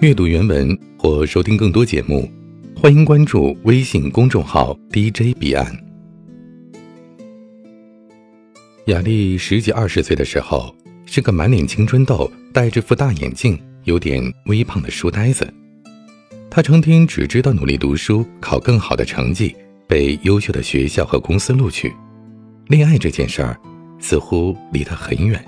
阅读原文或收听更多节目，欢迎关注微信公众号 DJ 彼岸。雅丽十几二十岁的时候，是个满脸青春痘、戴着副大眼镜、有点微胖的书呆子。她成天只知道努力读书，考更好的成绩，被优秀的学校和公司录取。恋爱这件事儿，似乎离她很远。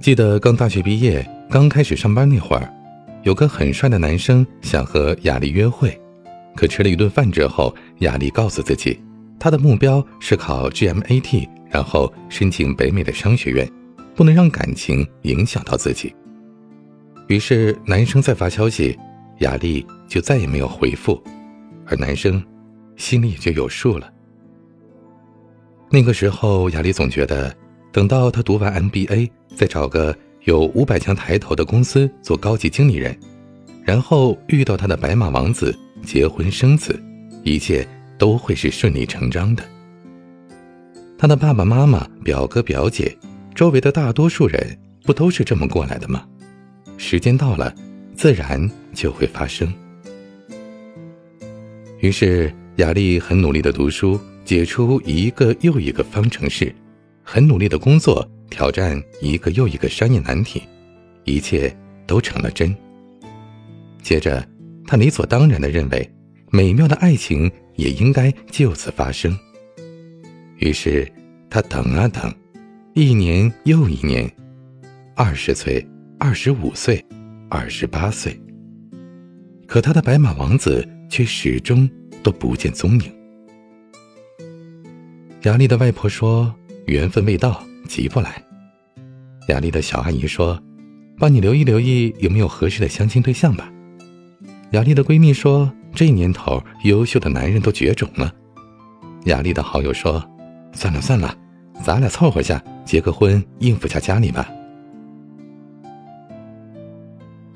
记得刚大学毕业。刚开始上班那会儿，有个很帅的男生想和雅丽约会，可吃了一顿饭之后，雅丽告诉自己，她的目标是考 GMAT，然后申请北美的商学院，不能让感情影响到自己。于是男生再发消息，雅丽就再也没有回复，而男生心里也就有数了。那个时候，雅丽总觉得，等到他读完 MBA，再找个。有五百强抬头的公司做高级经理人，然后遇到他的白马王子，结婚生子，一切都会是顺理成章的。他的爸爸妈妈、表哥表姐，周围的大多数人不都是这么过来的吗？时间到了，自然就会发生。于是，雅丽很努力的读书，解出一个又一个方程式，很努力的工作。挑战一个又一个商业难题，一切都成了真。接着，他理所当然的认为，美妙的爱情也应该就此发生。于是，他等啊等，一年又一年，二十岁、二十五岁、二十八岁，可他的白马王子却始终都不见踪影。雅丽的外婆说：“缘分未到。”急不来。雅丽的小阿姨说：“帮你留意留意，有没有合适的相亲对象吧。”雅丽的闺蜜说：“这年头，优秀的男人都绝种了。”雅丽的好友说：“算了算了，咱俩凑合下，结个婚应付下家里吧。”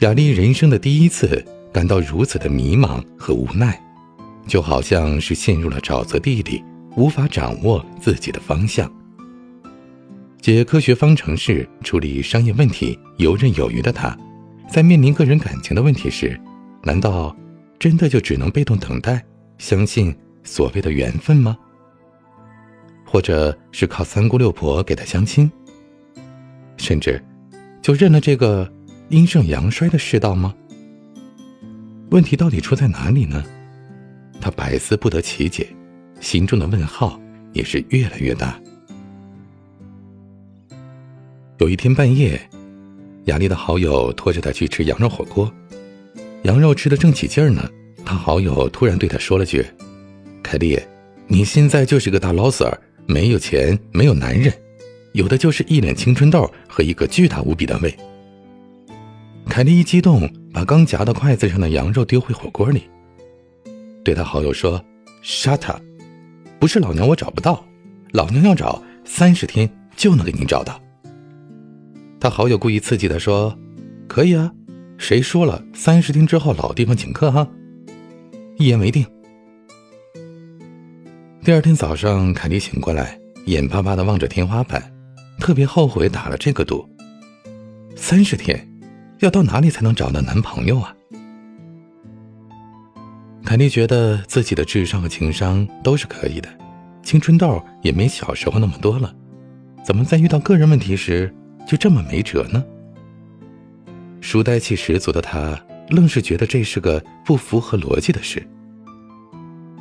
雅丽人生的第一次感到如此的迷茫和无奈，就好像是陷入了沼泽地里，无法掌握自己的方向。解科学方程式、处理商业问题游刃有余的他，在面临个人感情的问题时，难道真的就只能被动等待，相信所谓的缘分吗？或者是靠三姑六婆给他相亲，甚至就认了这个阴盛阳衰的世道吗？问题到底出在哪里呢？他百思不得其解，心中的问号也是越来越大。有一天半夜，雅丽的好友拖着她去吃羊肉火锅，羊肉吃的正起劲儿呢，她好友突然对她说了句：“凯丽，你现在就是个大 loser，没有钱，没有男人，有的就是一脸青春痘和一个巨大无比的胃。”凯丽一激动，把刚夹到筷子上的羊肉丢回火锅里，对她好友说：“Shut up，不是老娘我找不到，老娘要找三十天就能给你找到。”他好友故意刺激的说：“可以啊，谁说了三十天之后老地方请客哈？”一言为定。第二天早上，凯蒂醒过来，眼巴巴的望着天花板，特别后悔打了这个赌。三十天，要到哪里才能找到男朋友啊？凯蒂觉得自己的智商和情商都是可以的，青春痘也没小时候那么多了，怎么在遇到个人问题时？就这么没辙呢？书呆气十足的他，愣是觉得这是个不符合逻辑的事。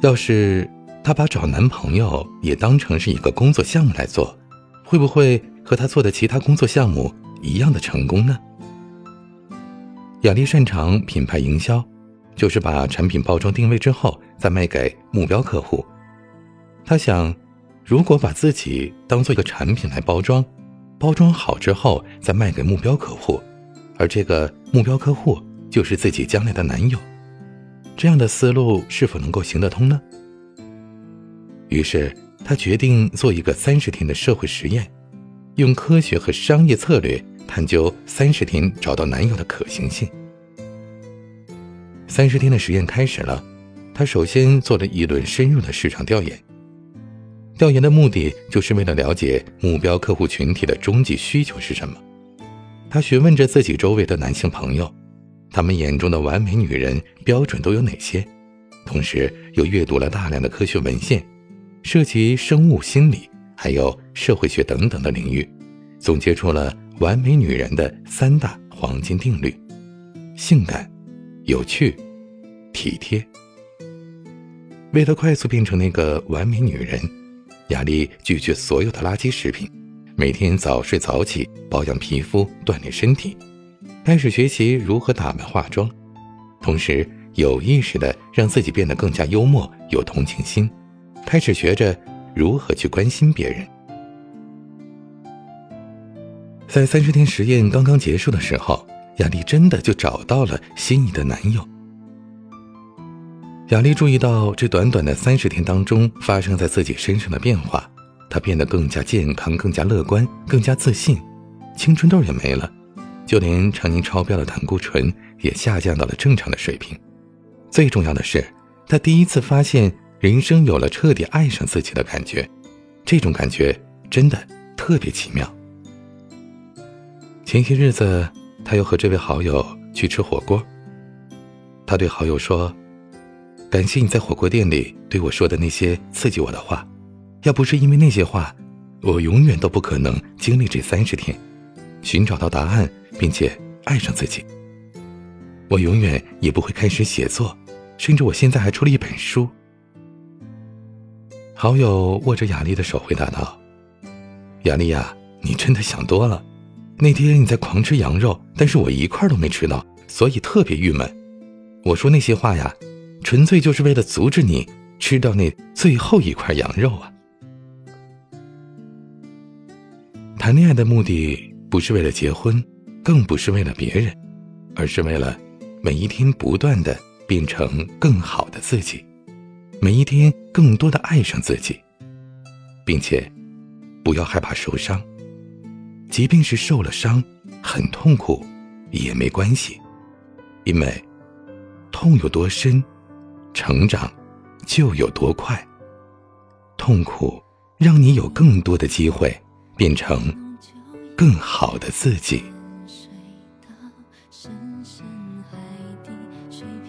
要是他把找男朋友也当成是一个工作项目来做，会不会和他做的其他工作项目一样的成功呢？雅丽擅长品牌营销，就是把产品包装定位之后再卖给目标客户。他想，如果把自己当做一个产品来包装。包装好之后再卖给目标客户，而这个目标客户就是自己将来的男友，这样的思路是否能够行得通呢？于是他决定做一个三十天的社会实验，用科学和商业策略探究三十天找到男友的可行性。三十天的实验开始了，他首先做了一轮深入的市场调研。调研的目的就是为了了解目标客户群体的终极需求是什么。他询问着自己周围的男性朋友，他们眼中的完美女人标准都有哪些？同时又阅读了大量的科学文献，涉及生物心理还有社会学等等的领域，总结出了完美女人的三大黄金定律：性感、有趣、体贴。为了快速变成那个完美女人，雅丽拒绝所有的垃圾食品。每天早睡早起，保养皮肤，锻炼身体，开始学习如何打扮化妆，同时有意识的让自己变得更加幽默、有同情心，开始学着如何去关心别人。在三十天实验刚刚结束的时候，雅丽真的就找到了心仪的男友。雅丽注意到这短短的三十天当中发生在自己身上的变化。她变得更加健康，更加乐观，更加自信，青春痘也没了，就连常年超标的胆固醇也下降到了正常的水平。最重要的是，她第一次发现人生有了彻底爱上自己的感觉，这种感觉真的特别奇妙。前些日子，他又和这位好友去吃火锅。他对好友说：“感谢你在火锅店里对我说的那些刺激我的话。”要不是因为那些话，我永远都不可能经历这三十天，寻找到答案，并且爱上自己。我永远也不会开始写作，甚至我现在还出了一本书。好友握着雅丽的手回答道：“雅丽呀，你真的想多了。那天你在狂吃羊肉，但是我一块都没吃到，所以特别郁闷。我说那些话呀，纯粹就是为了阻止你吃到那最后一块羊肉啊。”谈恋爱的目的不是为了结婚，更不是为了别人，而是为了每一天不断的变成更好的自己，每一天更多的爱上自己，并且不要害怕受伤，即便是受了伤，很痛苦也没关系，因为痛有多深，成长就有多快。痛苦让你有更多的机会。变成更好的自己。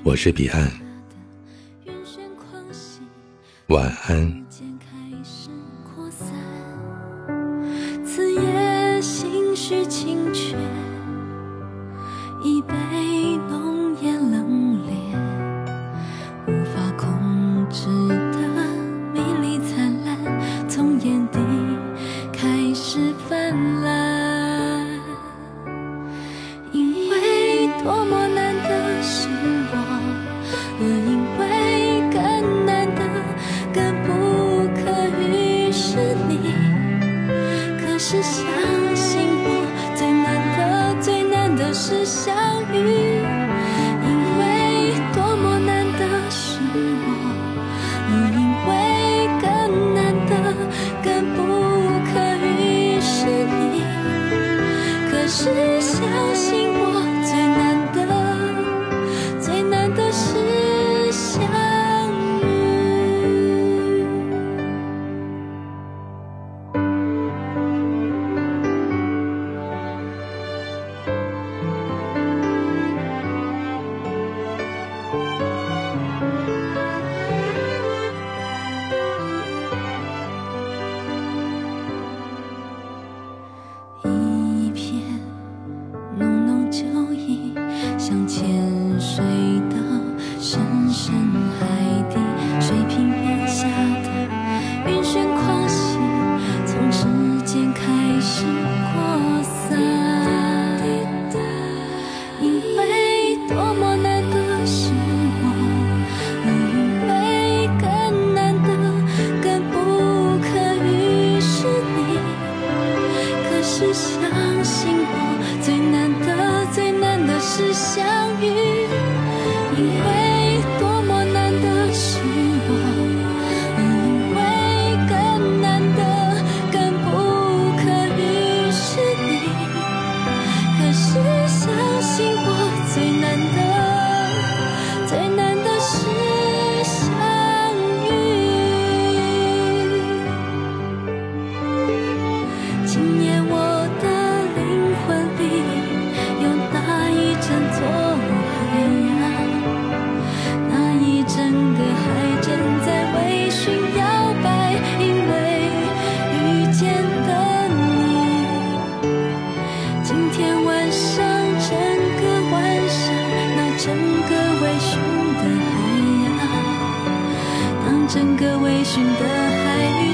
我是彼岸，晚安。直到迷离灿烂从眼底开始泛滥因为多么难得是我而因为更难得更不可遇是你。可是相信我最难得最难得是相遇。新的海域。